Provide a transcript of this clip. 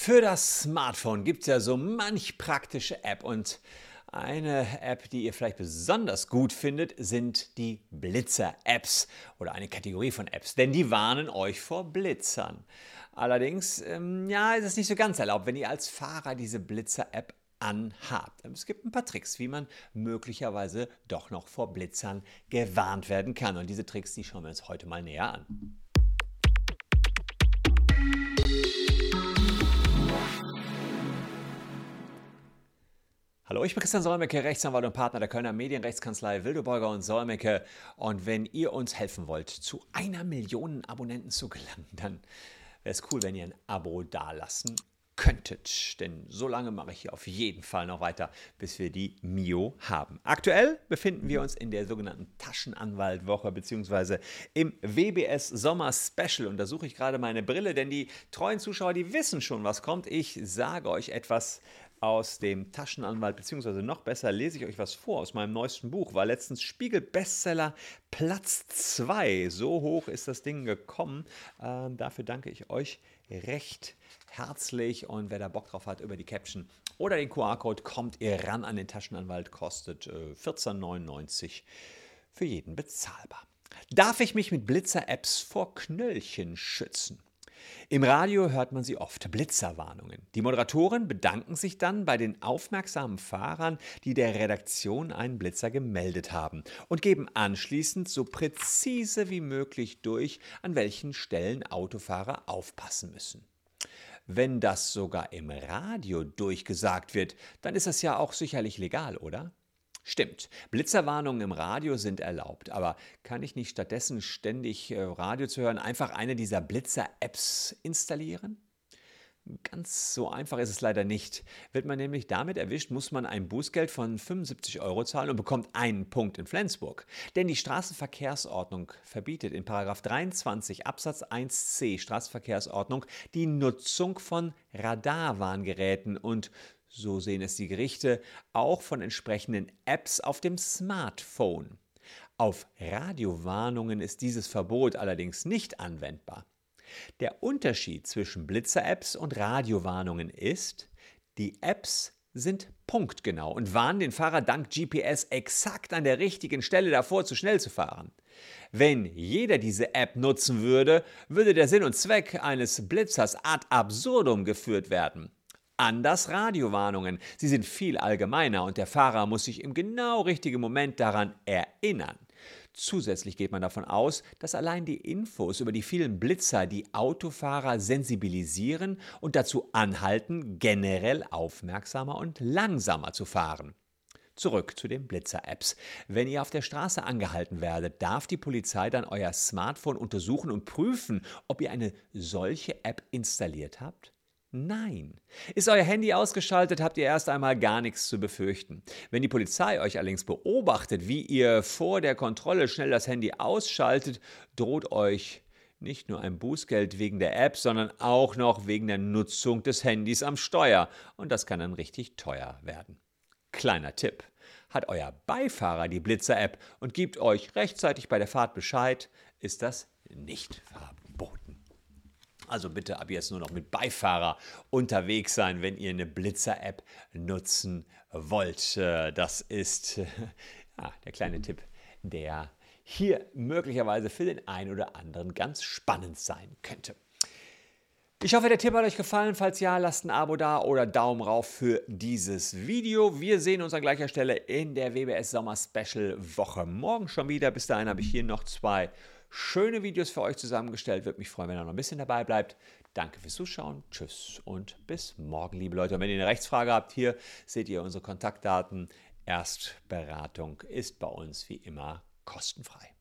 Für das Smartphone gibt es ja so manch praktische App und eine App, die ihr vielleicht besonders gut findet, sind die Blitzer-Apps oder eine Kategorie von Apps, denn die warnen euch vor Blitzern. Allerdings, ähm, ja, ist es nicht so ganz erlaubt, wenn ihr als Fahrer diese Blitzer-App anhabt. Es gibt ein paar Tricks, wie man möglicherweise doch noch vor Blitzern gewarnt werden kann. Und diese Tricks, die schauen wir uns heute mal näher an. Hallo, ich bin Christian Solmecke, Rechtsanwalt und Partner der Kölner Medienrechtskanzlei Wildeborger und Solmecke. Und wenn ihr uns helfen wollt, zu einer Million Abonnenten zu gelangen, dann wäre es cool, wenn ihr ein Abo dalassen könntet. Denn so lange mache ich hier auf jeden Fall noch weiter, bis wir die Mio haben. Aktuell befinden wir uns in der sogenannten Taschenanwaltwoche bzw. im WBS Sommer Special. Und da suche ich gerade meine Brille, denn die treuen Zuschauer, die wissen schon, was kommt. Ich sage euch etwas aus dem Taschenanwalt, beziehungsweise noch besser lese ich euch was vor aus meinem neuesten Buch. War letztens Spiegel-Bestseller Platz 2. So hoch ist das Ding gekommen. Ähm, dafür danke ich euch recht herzlich. Und wer da Bock drauf hat, über die Caption oder den QR-Code kommt ihr ran an den Taschenanwalt, kostet äh, 14,99 für jeden bezahlbar. Darf ich mich mit Blitzer-Apps vor Knöllchen schützen? Im Radio hört man sie oft, Blitzerwarnungen. Die Moderatoren bedanken sich dann bei den aufmerksamen Fahrern, die der Redaktion einen Blitzer gemeldet haben und geben anschließend so präzise wie möglich durch, an welchen Stellen Autofahrer aufpassen müssen. Wenn das sogar im Radio durchgesagt wird, dann ist das ja auch sicherlich legal, oder? Stimmt, Blitzerwarnungen im Radio sind erlaubt, aber kann ich nicht stattdessen ständig äh, Radio zu hören einfach eine dieser Blitzer-Apps installieren? Ganz so einfach ist es leider nicht. Wird man nämlich damit erwischt, muss man ein Bußgeld von 75 Euro zahlen und bekommt einen Punkt in Flensburg. Denn die Straßenverkehrsordnung verbietet in 23 Absatz 1c Straßenverkehrsordnung die Nutzung von Radarwarngeräten und so sehen es die Gerichte, auch von entsprechenden Apps auf dem Smartphone. Auf Radiowarnungen ist dieses Verbot allerdings nicht anwendbar. Der Unterschied zwischen Blitzer-Apps und Radiowarnungen ist, die Apps sind punktgenau und warnen den Fahrer dank GPS exakt an der richtigen Stelle davor, zu schnell zu fahren. Wenn jeder diese App nutzen würde, würde der Sinn und Zweck eines Blitzers ad absurdum geführt werden. Anders Radiowarnungen. Sie sind viel allgemeiner und der Fahrer muss sich im genau richtigen Moment daran erinnern. Zusätzlich geht man davon aus, dass allein die Infos über die vielen Blitzer die Autofahrer sensibilisieren und dazu anhalten, generell aufmerksamer und langsamer zu fahren. Zurück zu den Blitzer-Apps. Wenn ihr auf der Straße angehalten werdet, darf die Polizei dann euer Smartphone untersuchen und prüfen, ob ihr eine solche App installiert habt? Nein. Ist euer Handy ausgeschaltet, habt ihr erst einmal gar nichts zu befürchten. Wenn die Polizei euch allerdings beobachtet, wie ihr vor der Kontrolle schnell das Handy ausschaltet, droht euch nicht nur ein Bußgeld wegen der App, sondern auch noch wegen der Nutzung des Handys am Steuer. Und das kann dann richtig teuer werden. Kleiner Tipp. Hat euer Beifahrer die Blitzer-App und gibt euch rechtzeitig bei der Fahrt Bescheid, ist das nicht verboten. Also bitte ab jetzt nur noch mit Beifahrer unterwegs sein, wenn ihr eine Blitzer-App nutzen wollt. Äh, das ist ja, der kleine Tipp, der hier möglicherweise für den einen oder anderen ganz spannend sein könnte. Ich hoffe, der Tipp hat euch gefallen. Falls ja, lasst ein Abo da oder Daumen rauf für dieses Video. Wir sehen uns an gleicher Stelle in der WBS Sommer Special Woche morgen schon wieder. Bis dahin habe ich hier noch zwei schöne Videos für euch zusammengestellt. Würde mich freuen, wenn ihr noch ein bisschen dabei bleibt. Danke fürs Zuschauen. Tschüss und bis morgen, liebe Leute. Und wenn ihr eine Rechtsfrage habt, hier seht ihr unsere Kontaktdaten. Erstberatung ist bei uns wie immer kostenfrei.